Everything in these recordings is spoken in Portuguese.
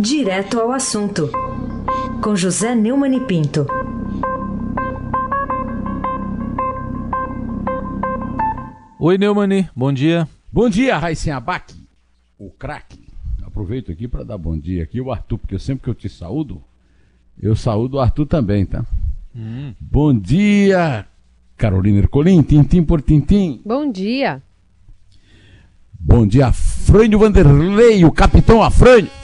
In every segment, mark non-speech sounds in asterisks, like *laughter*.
Direto ao assunto, com José Neumann e Pinto. Oi, Neumani, bom dia. Bom dia, Raíssen Abac, o craque. Aproveito aqui para dar bom dia aqui o Arthur, porque sempre que eu te saúdo, eu saúdo o Arthur também, tá? Hum. Bom dia, Carolina Ercolim, tintim por tintim. Bom dia. Bom dia, Afrânio Vanderlei, o capitão Afrânio.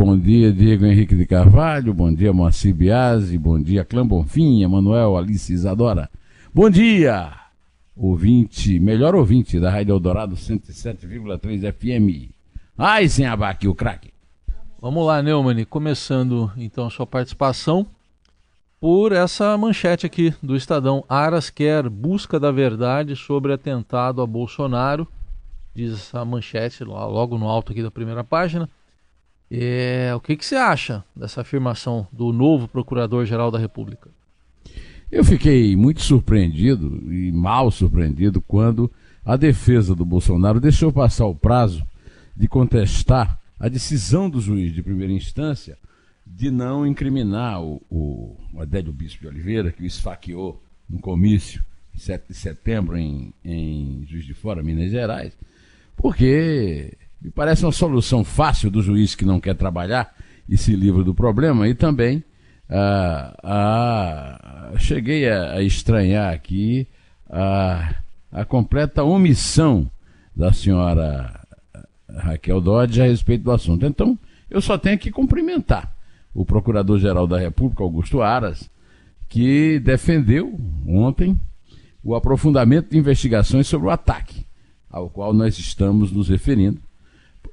Bom dia, Diego Henrique de Carvalho. Bom dia, Moacir Biasi. Bom dia, Clã Bonfim, Emanuel, Alice Isadora. Bom dia, ouvinte, melhor ouvinte da Rádio Eldorado 107,3 FM. Ai, sem abaque, o craque. Vamos lá, Neumann, começando então a sua participação por essa manchete aqui do Estadão. Aras quer busca da verdade sobre atentado a Bolsonaro. Diz a manchete logo no alto aqui da primeira página. É, o que, que você acha dessa afirmação do novo Procurador-Geral da República? Eu fiquei muito surpreendido e mal surpreendido quando a defesa do Bolsonaro deixou passar o prazo de contestar a decisão do juiz de primeira instância de não incriminar o, o, Adélio Bispo de Oliveira, que o esfaqueou no comício em 7 de setembro em, em Juiz de Fora, Minas Gerais, porque me parece uma solução fácil do juiz que não quer trabalhar e se livra do problema. E também ah, ah, cheguei a, a, estranhar aqui a, a completa omissão da senhora Raquel Dodge a respeito do assunto. Então, eu só tenho que cumprimentar o Procurador-Geral da República, Augusto Aras, que defendeu ontem o aprofundamento de investigações sobre o ataque ao qual nós estamos nos referindo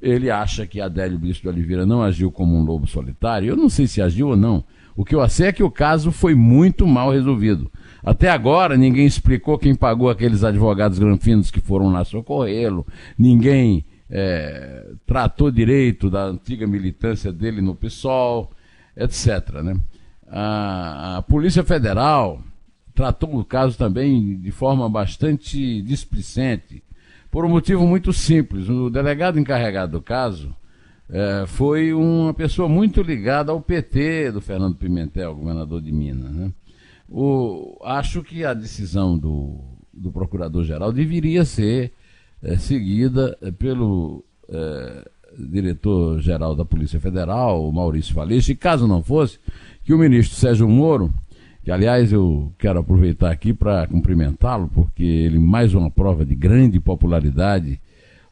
ele acha que Adélio Bispo de Oliveira não agiu como um lobo solitário. Eu não sei se agiu ou não. O que eu sei é que o caso foi muito mal resolvido. Até agora, ninguém explicou quem pagou aqueles advogados granfinos que foram lá socorrê-lo. Ninguém é, tratou direito da antiga militância dele no PSOL, etc. Né? A, a Polícia Federal tratou o caso também de forma bastante displicente por um motivo muito simples. O delegado encarregado do caso é, foi uma pessoa muito ligada ao PT do Fernando Pimentel, governador de Minas. Né? O, acho que a decisão do, do procurador-geral deveria ser é, seguida é, pelo é, diretor-geral da Polícia Federal, Maurício Valeixo, e caso não fosse, que o ministro Sérgio Moro que aliás eu quero aproveitar aqui para cumprimentá-lo, porque ele, mais uma prova de grande popularidade,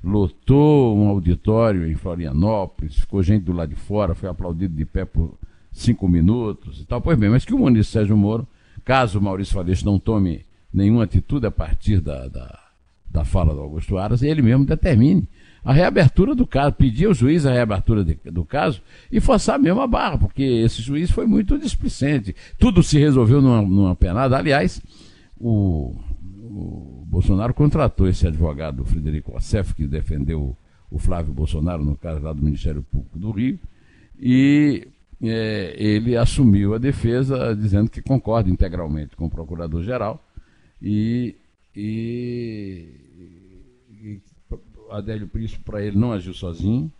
lotou um auditório em Florianópolis, ficou gente do lado de fora, foi aplaudido de pé por cinco minutos e tal. Pois bem, mas que o ministro Sérgio Moro, caso o Maurício Valeixo não tome nenhuma atitude a partir da, da, da fala do Augusto Aras, ele mesmo determine a reabertura do caso, pedir ao juiz a reabertura de, do caso e forçar mesmo a barra, porque esse juiz foi muito displicente. Tudo se resolveu numa, numa penada. Aliás, o, o Bolsonaro contratou esse advogado, Frederico Assef, que defendeu o Flávio Bolsonaro no caso lá do Ministério Público do Rio, e é, ele assumiu a defesa dizendo que concorda integralmente com o Procurador-Geral e, e Adélio Príncipe, para ele, não agiu sozinho.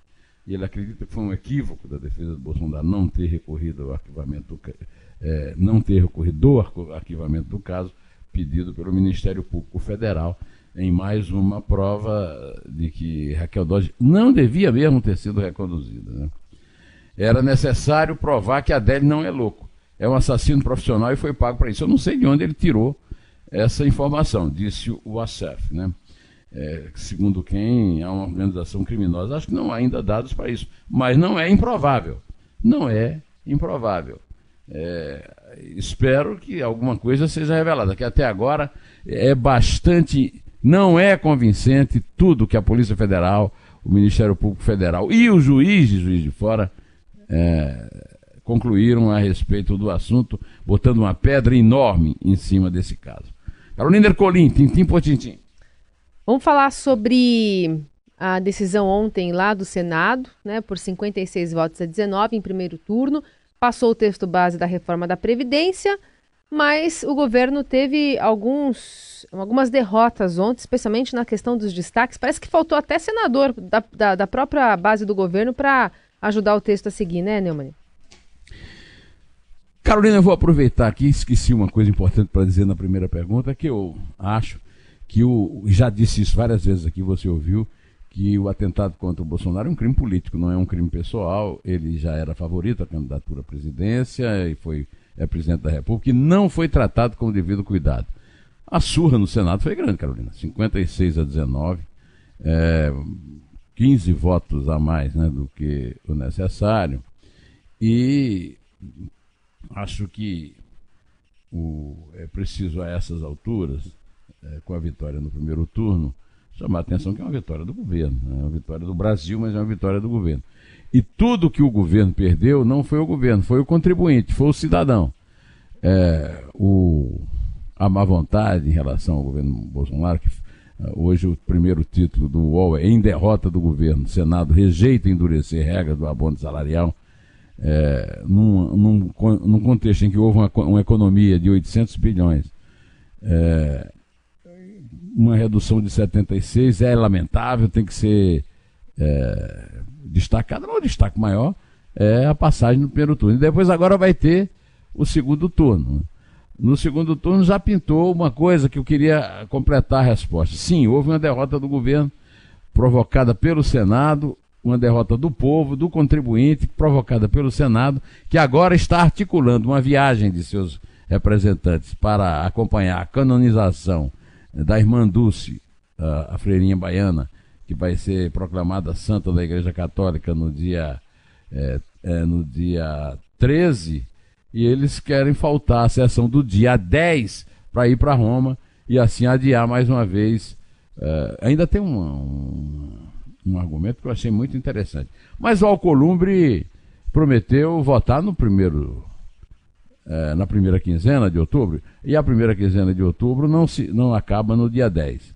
E ele acredita que foi um equívoco da defesa do Bolsonaro não ter recorrido ao arquivamento é, não ter recorrido ao arquivamento do caso pedido pelo Ministério Público Federal em mais uma prova de que Raquel Dodge não devia mesmo ter sido reconduzida. Né? Era necessário provar que Adélio não é louco, é um assassino profissional e foi pago para isso. Eu não sei de onde ele tirou essa informação, disse o ASEF. Né? É, segundo quem há uma organização criminosa. Acho que não há ainda dados para isso, mas não é improvável. Não é improvável. É, espero que alguma coisa seja revelada, que até agora é bastante, não é convincente tudo que a Polícia Federal, o Ministério Público Federal e o juiz de Juiz de Fora é, concluíram a respeito do assunto, botando uma pedra enorme em cima desse caso. Carolina Ercolim, tintim por tintim. Vamos falar sobre a decisão ontem lá do Senado, né, por 56 votos a 19 em primeiro turno, passou o texto base da reforma da Previdência, mas o governo teve alguns, algumas derrotas ontem, especialmente na questão dos destaques. Parece que faltou até senador da, da, da própria base do governo para ajudar o texto a seguir, né, Neumann? Carolina, eu vou aproveitar aqui, esqueci uma coisa importante para dizer na primeira pergunta, que eu acho que o. Já disse isso várias vezes aqui, você ouviu, que o atentado contra o Bolsonaro é um crime político, não é um crime pessoal. Ele já era favorito à candidatura à presidência e foi é presidente da República e não foi tratado com o devido cuidado. A surra no Senado foi grande, Carolina, 56 a 19, é, 15 votos a mais né, do que o necessário. E acho que o, é preciso a essas alturas é, com a vitória no primeiro turno, chamar a atenção que é uma vitória do governo. Né? É uma vitória do Brasil, mas é uma vitória do governo. E tudo que o governo perdeu não foi o governo, foi o contribuinte, foi o cidadão. É, o, a má vontade em relação ao governo Bolsonaro, que uh, hoje o primeiro título do UOL é Em derrota do governo, o Senado rejeita endurecer regras do abono salarial. É, num, num, num, contexto em que houve uma, uma economia de 800 bilhões, é, uma redução de 76 é lamentável, tem que ser é, destacada. Não, o destaque maior é a passagem no primeiro turno. E depois agora vai ter o segundo turno. No segundo turno já pintou uma coisa que eu queria completar a resposta. Sim, houve uma derrota do governo provocada pelo Senado, uma derrota do povo, do contribuinte, provocada pelo Senado, que agora está articulando uma viagem de seus representantes para acompanhar a canonização da irmã Dulce, a, a freirinha baiana, que vai ser proclamada santa da Igreja Católica no dia, é, é, no dia 13, e eles querem faltar a sessão do dia 10 para ir para Roma e assim adiar mais uma vez. É, ainda tem um, um, um, argumento que eu achei muito interessante. Mas o Alcolumbre prometeu votar no primeiro é, na primeira quinzena de outubro, e a primeira quinzena de outubro não, se, não acaba no dia 10.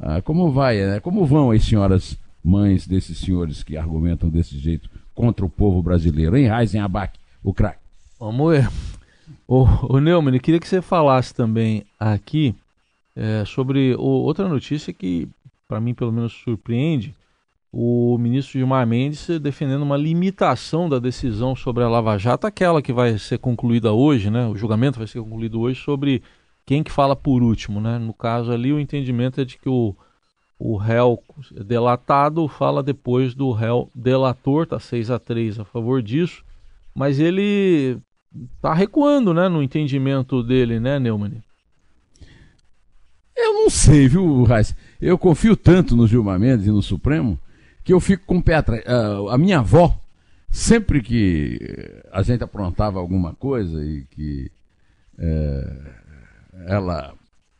Ah, como vai, né? Como vão as senhoras mães desses senhores que argumentam desse jeito contra o povo brasileiro? Em Abac, o craque. Vamos. O, o Neumann, queria que você falasse também aqui é, sobre o, outra notícia que, para mim, pelo menos surpreende o ministro Gilmar Mendes defendendo uma limitação da decisão sobre a Lava Jato, aquela que vai ser concluída hoje, né? O julgamento vai ser concluído hoje sobre quem que fala por último, né? No caso ali, o entendimento é de que o, o réu delatado fala depois do réu delator, tá 6 a 3 a favor disso, mas ele tá recuando, né, no entendimento dele, né, Neumann? Eu não sei, viu, Raiz? Eu confio tanto no Gilmar Mendes e no Supremo que eu fico com o pé atrás. Uh, a minha avó, sempre que a gente aprontava alguma coisa e que é, ela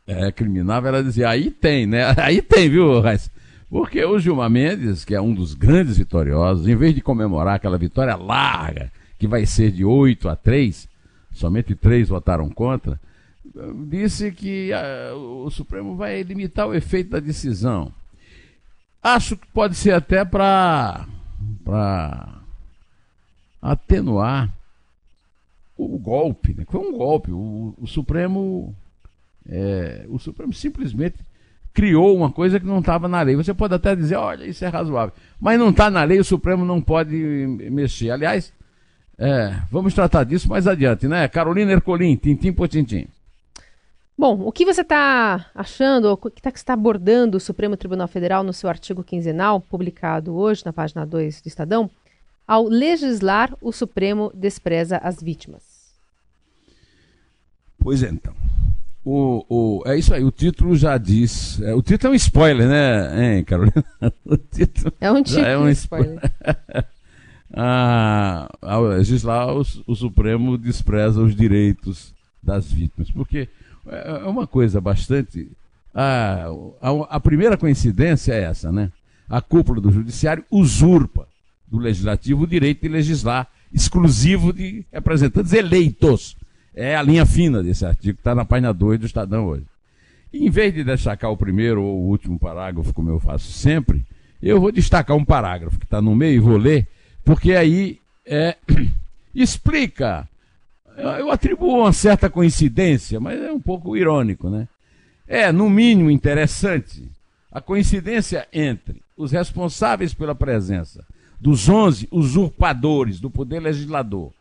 é, criminava, ela dizia, aí tem, né? *laughs* Aí tem, viu, Raiz? Porque o Gilmar Mendes, que é um dos grandes vitoriosos, em vez de comemorar aquela vitória larga, que vai ser de 8 a 3, somente três votaram contra, disse que uh, o Supremo vai limitar o efeito da decisão. Acho que pode ser até para atenuar o golpe, né? Foi um golpe. O, o Supremo é, o Supremo simplesmente criou uma coisa que não estava na lei. Você pode até dizer, olha, isso é razoável. Mas não está na lei, o Supremo não pode mexer. Aliás, é, vamos tratar disso mais adiante, né? Carolina Ercolim, tintim por tintim. Bom, o que você está achando, o que tá, está abordando o Supremo Tribunal Federal no seu artigo quinzenal, publicado hoje na página 2 do Estadão? Ao legislar, o Supremo despreza as vítimas. Pois é, então. O, o, é isso aí, o título já diz. É, o título é um spoiler, né, hein, Carolina? *laughs* O título é um título é um spoiler. *laughs* ah, ao legislar, o, o Supremo despreza os direitos das vítimas. Porque é, é uma coisa bastante. A, a, a, primeira coincidência é essa, né? A cúpula do judiciário usurpa do legislativo o direito de legislar exclusivo de representantes eleitos. É a linha fina desse artigo que está na página 2 do Estadão hoje. E, em vez de destacar o primeiro ou o último parágrafo, como eu faço sempre, eu vou destacar um parágrafo que está no meio e vou ler, porque aí é, *clears throat* explica eu atribuo uma certa coincidência, mas é um pouco irônico, né? É, no mínimo, interessante a coincidência entre os responsáveis pela presença dos 11 usurpadores do poder legislador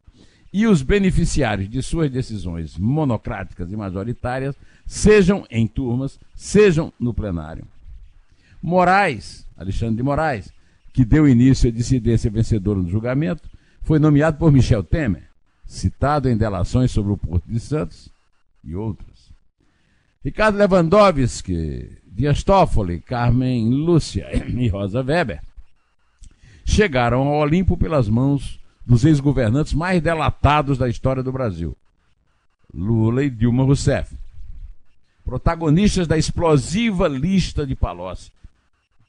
e os beneficiários de suas decisões monocráticas e majoritárias, sejam em turmas, sejam no plenário. Moraes, Alexandre de Moraes, que deu início à dissidência vencedora no julgamento, foi nomeado por Michel Temer, citado em delações sobre o Porto de Santos e outros. Ricardo Lewandowski, Dias Toffoli, Carmen Lúcia e Rosa Weber chegaram ao Olimpo pelas mãos dos ex-governantes mais delatados da história do Brasil, Lula e Dilma Rousseff, protagonistas da explosiva lista de Palocci,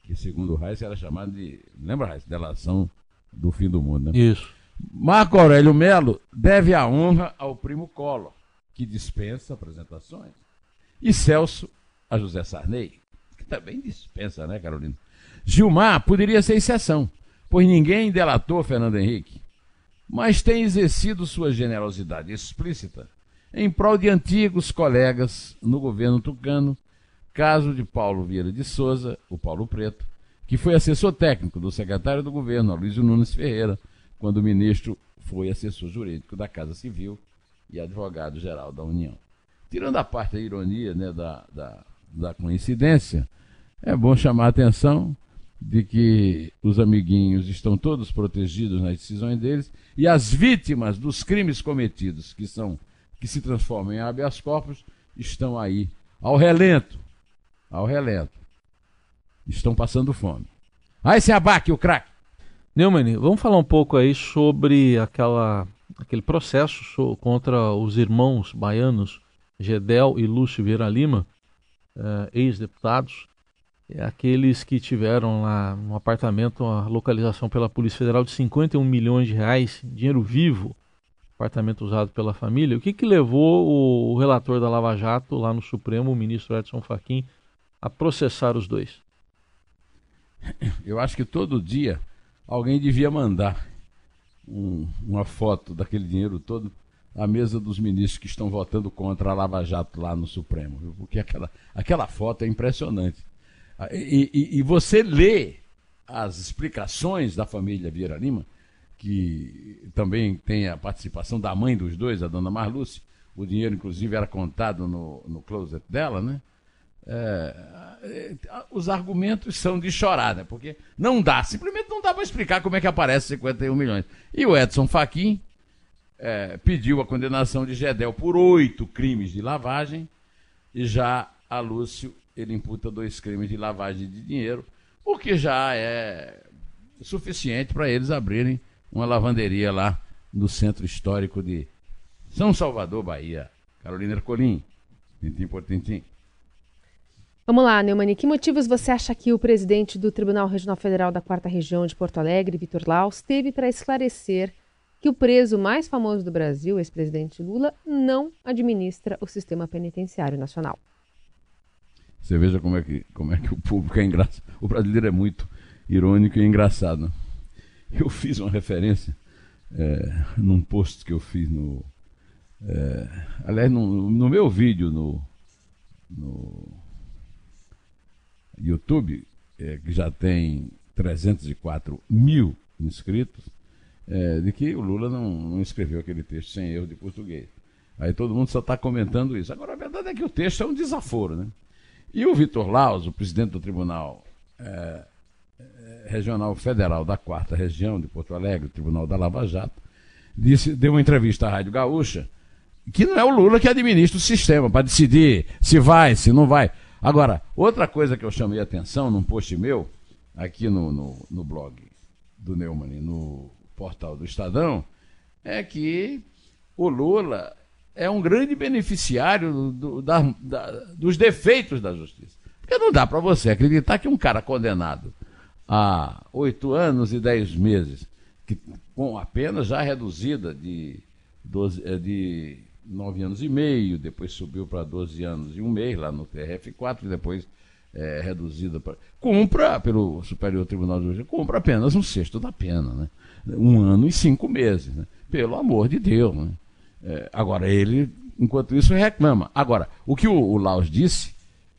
que segundo Reis era chamada de, lembra Reis, delação do fim do mundo, né? Isso. Marco Aurélio Melo deve a honra ao primo Collor, que dispensa apresentações, e Celso a José Sarney, que também dispensa, né, Carolina? Gilmar poderia ser exceção, pois ninguém delatou Fernando Henrique, mas tem exercido sua generosidade explícita em prol de antigos colegas no governo tucano, caso de Paulo Vieira de Souza, o Paulo Preto, que foi assessor técnico do secretário do governo, Luiz Nunes Ferreira, quando o ministro foi assessor jurídico da Casa Civil e advogado-geral da União. Tirando a parte da ironia né, da, da, da coincidência, é bom chamar a atenção de que os amiguinhos estão todos protegidos nas decisões deles e as vítimas dos crimes cometidos, que são que se transformam em habeas corpus, estão aí ao relento, ao relento. Estão passando fome. Aí esse abaque, o craque. Neumann, vamos falar um pouco aí sobre aquela, aquele processo contra os irmãos baianos Gedel e Lúcio Vieira Lima, eh, ex-deputados, aqueles que tiveram lá no apartamento uma localização pela Polícia Federal de 51 milhões de reais, dinheiro vivo, apartamento usado pela família. O que, que levou o, o relator da Lava Jato lá no Supremo, o ministro Edson Fachin, a processar os dois? Eu acho que todo dia alguém devia mandar um, uma foto daquele dinheiro todo à mesa dos ministros que estão votando contra a Lava Jato lá no Supremo, porque aquela, aquela foto é impressionante. Ah, e, e, e você lê as explicações da família Vieira Lima, que também tem a participação da mãe dos dois, a dona Marluce, o dinheiro inclusive era contado no, no closet dela, né? É, os argumentos são de chorar, né? Porque não dá, simplesmente não dá para explicar como é que aparece 51 milhões. E o Edson Fachin é, pediu a condenação de Gedel por oito crimes de lavagem e já a Lúcio ele imputa dois crimes de lavagem de dinheiro, o que já é suficiente para eles abrirem uma lavanderia lá no centro histórico de São Salvador, Bahia. Carolina Ercolim, tintim por tintim. Vamos lá, Neumani. Que motivos você acha que o presidente do Tribunal Regional Federal da Quarta Região de Porto Alegre, Vitor Laus, teve para esclarecer que o preso mais famoso do Brasil, ex-presidente Lula, não administra o sistema penitenciário nacional? Você veja como é que, como é que o público é engraçado. O brasileiro é muito irônico e engraçado. Né? Eu fiz uma referência é, num post que eu fiz no. É, aliás, no, no meu vídeo no, no YouTube, é, que já tem 304 mil inscritos, é, de que o Lula não, não, escreveu aquele texto sem erro de português. Aí todo mundo só está comentando isso. Agora, a verdade é que o texto é um desaforo, né? E o Vitor Laus, o presidente do Tribunal é, é Regional Federal da Quarta Região de Porto Alegre, Tribunal da Lava Jato, disse, deu uma entrevista à Rádio Gaúcha que não é o Lula que administra o sistema para decidir se vai, se não vai. Agora, outra coisa que eu chamei a atenção num post meu, aqui no, no, no blog do Neumann, no portal do Estadão, é que o Lula é um grande beneficiário do, da, da, dos defeitos da justiça. Porque não dá para você acreditar que um cara condenado a oito anos e dez meses, que, com a pena já reduzida de, 12, eh, de nove anos e meio, depois subiu para 12 anos e um mês lá no TRF4, e depois é, reduzida para. Cumpra, pelo Superior Tribunal de Justiça, cumpra apenas um sexto da pena, né? Um ano e cinco meses, né? Pelo amor de Deus, né? É, agora, ele, enquanto isso, reclama. Agora, o que o, o Laos disse,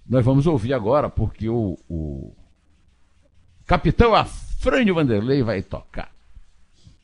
nós vamos ouvir agora, porque o, o capitão Afrânio Vanderlei vai tocar.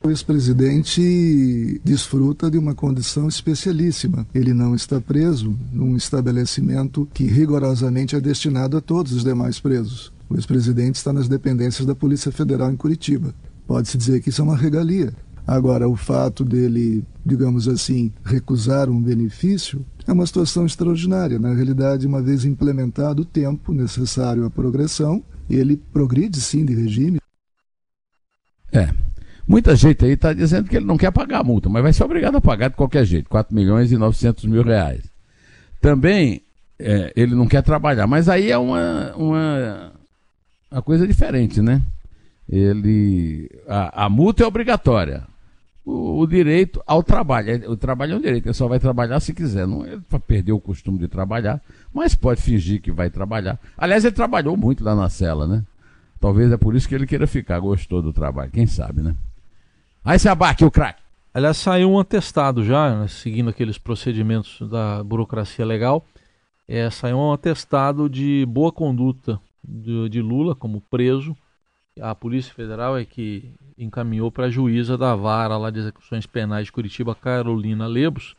O ex-presidente desfruta de uma condição especialíssima. Ele não está preso num estabelecimento que rigorosamente é destinado a todos os demais presos. O ex-presidente está nas dependências da Polícia Federal em Curitiba. Pode-se dizer que isso é uma regalia. Agora, o fato dele, digamos assim, recusar um benefício é uma situação extraordinária. Na realidade, uma vez implementado o tempo necessário à progressão, ele progride sim de regime. É. Muita gente aí está dizendo que ele não quer pagar a multa, mas vai ser obrigado a pagar de qualquer jeito, 4 milhões e 900 mil reais. Também é, ele não quer trabalhar, mas aí é uma, uma, uma coisa diferente, né? Ele, a, a multa é obrigatória. O, o, direito ao trabalho. O trabalho é um direito, ele só vai trabalhar se quiser. Não ele perdeu o costume de trabalhar, mas pode fingir que vai trabalhar. Aliás, ele trabalhou muito lá na cela, né? Talvez é por isso que ele queira ficar, gostou do trabalho, quem sabe, né? Aí se abaque o craque. Aliás, saiu um atestado já, né, seguindo aqueles procedimentos da burocracia legal. É, saiu um atestado de boa conduta de, de Lula como preso. A Polícia Federal é que encaminhou para a juíza da vara lá de execuções penais de Curitiba, Carolina Lebos,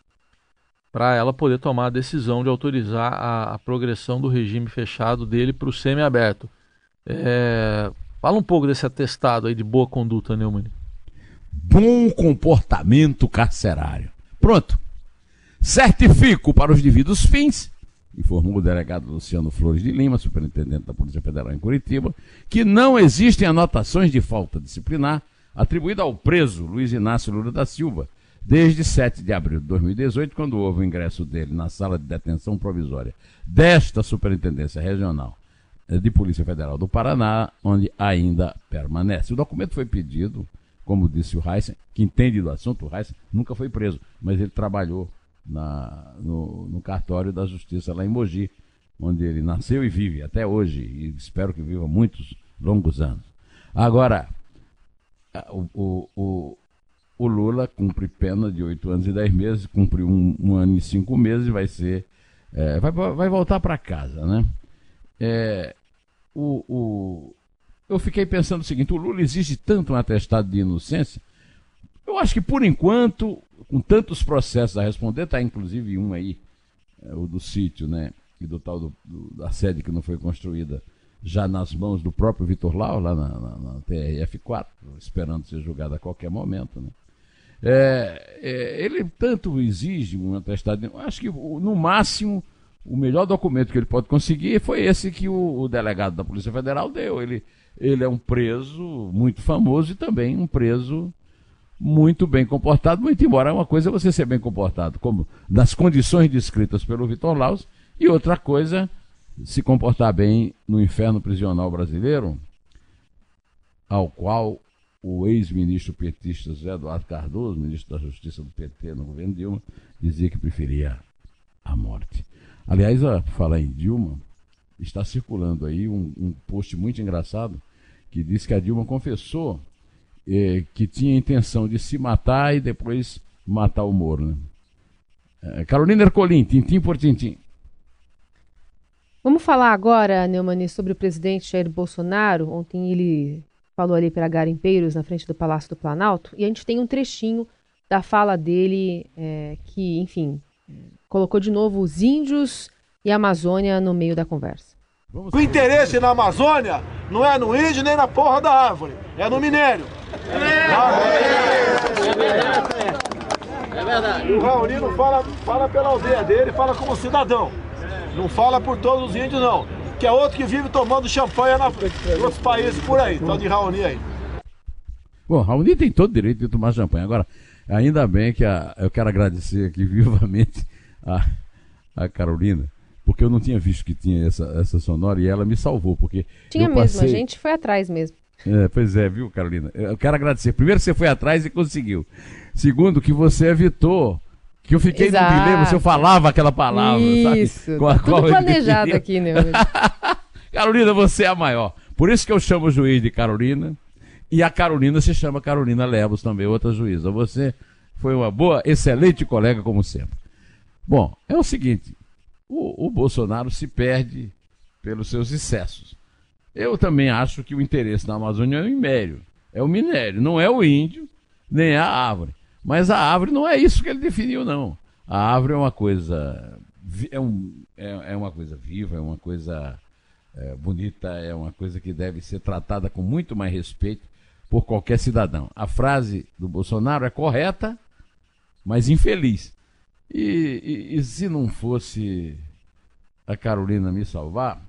para ela poder tomar a decisão de autorizar a, a progressão do regime fechado dele para o semiaberto. É, fala um pouco desse atestado aí de boa conduta, Neumann bom comportamento carcerário. Pronto. Certifico para os devidos fins, informou o delegado Luciano Flores de Lima, superintendente da Polícia Federal em Curitiba, que não existem anotações de falta disciplinar atribuída ao preso Luiz Inácio Lula da Silva, desde 7 de abril de 2018, quando houve o ingresso dele na sala de detenção provisória desta Superintendência Regional de Polícia Federal do Paraná, onde ainda permanece. O documento foi pedido como disse o Heisen, que entende do assunto, o Heisen nunca foi preso, mas ele trabalhou na, no, no cartório da Justiça lá em Mogi, onde ele nasceu e vive até hoje, e espero que viva muitos longos anos. Agora, o, o, o, Lula cumpre pena de oito anos e dez meses, cumpriu um, um, ano e cinco meses, vai ser. É, vai, vai voltar para casa, né? É, o, o, eu fiquei pensando o seguinte: o Lula exige tanto um atestado de inocência. Eu acho que, por enquanto, com tantos processos a responder, está inclusive um aí, é, o do sítio, né? E do tal do, do, da sede que não foi construída, já nas mãos do próprio Vitor Lau, lá na, na, na TRF4, esperando ser julgado a qualquer momento, né? É, é, ele tanto exige um atestado, eu acho que no máximo o melhor documento que ele pode conseguir foi esse que o, o delegado da Polícia Federal deu. Ele ele é um preso muito famoso e também um preso muito bem comportado, muito embora uma coisa é você ser bem comportado, como nas condições descritas pelo Vitor Laus, e outra coisa se comportar bem no inferno prisional brasileiro, ao qual o ex-ministro petista José Eduardo Cardoso, ministro da Justiça do PT no governo Dilma, dizia que preferia a morte. Aliás, a falar em Dilma, está circulando aí um, um post muito engraçado que diz que a Dilma confessou eh, que tinha intenção de se matar e depois matar o Moro. Né? É, Carolina Ercolim, tintim por tintim. Vamos falar agora, Neumani, sobre o presidente Jair Bolsonaro. Ontem ele falou ali para garimpeiros na frente do Palácio do Planalto e a gente tem um trechinho da fala dele é, que, enfim, colocou de novo os índios e a Amazônia no meio da conversa. O interesse na Amazônia não é no índio nem na porra da árvore, é no minério. É, verdade. É verdade. O Raoni não fala, fala pela aldeia dele, fala como cidadão. Não fala por todos os índios, não. Que é outro que vive tomando champanhe na, em outros países por aí, tal de Raoni aí. Bom, Raoni tem todo o direito de tomar champanhe. Agora, ainda bem que a, eu quero agradecer aqui *laughs* vivamente a, a Carolina porque eu não tinha visto que tinha essa, essa sonora e ela me salvou, porque tinha mesmo, a gente foi atrás mesmo. É, pois é, viu, Carolina? Eu quero agradecer. Primeiro, você foi atrás e conseguiu. Segundo, que você evitou que eu fiquei Exato. no dilema se eu falava aquela palavra, isso. sabe? Com a tá tudo planejado aqui, né? *laughs* Carolina, você é a maior. Por isso que eu chamo o juiz de Carolina. E a Carolina se chama Carolina Lemos também, outra juíza. Você Foi uma boa, excelente colega, como sempre. Bom, é o seguinte: o, o Bolsonaro se perde pelos seus excessos. Eu também acho que o interesse na Amazônia é o minério. É o minério, não é o índio, nem a árvore. Mas a árvore não é isso que ele definiu, não. A árvore é uma coisa. É, um, é, é uma coisa viva, é uma coisa é, bonita, é uma coisa que deve ser tratada com muito mais respeito por qualquer cidadão. A frase do Bolsonaro é correta, mas infeliz. E, e, e se não fosse a Carolina me salvar,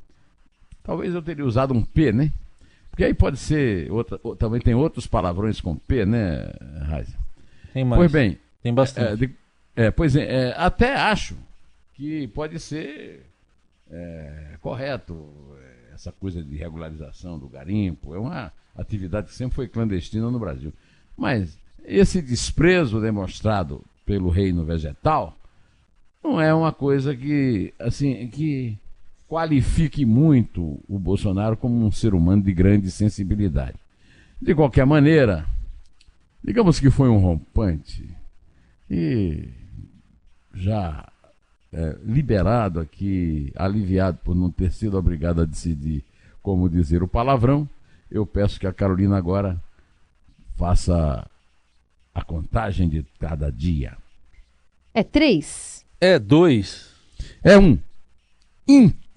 talvez eu teria usado um P, né? Porque aí pode ser. Outra, também tem outros palavrões com P, né, Raiza? Tem mais. Pois bem. Tem bastante. É, de, é, pois é, é, até acho que pode ser é, correto é, essa coisa de regularização do garimpo. É uma atividade que sempre foi clandestina no Brasil. Mas esse desprezo demonstrado pelo reino vegetal não é uma coisa que assim que qualifique muito o Bolsonaro como um ser humano de grande sensibilidade. De qualquer maneira, digamos que foi um rompante e já é, liberado aqui, aliviado por não ter sido obrigado a decidir como dizer o palavrão, eu peço que a Carolina agora faça a contagem de cada dia. É três? É dois. É um. Império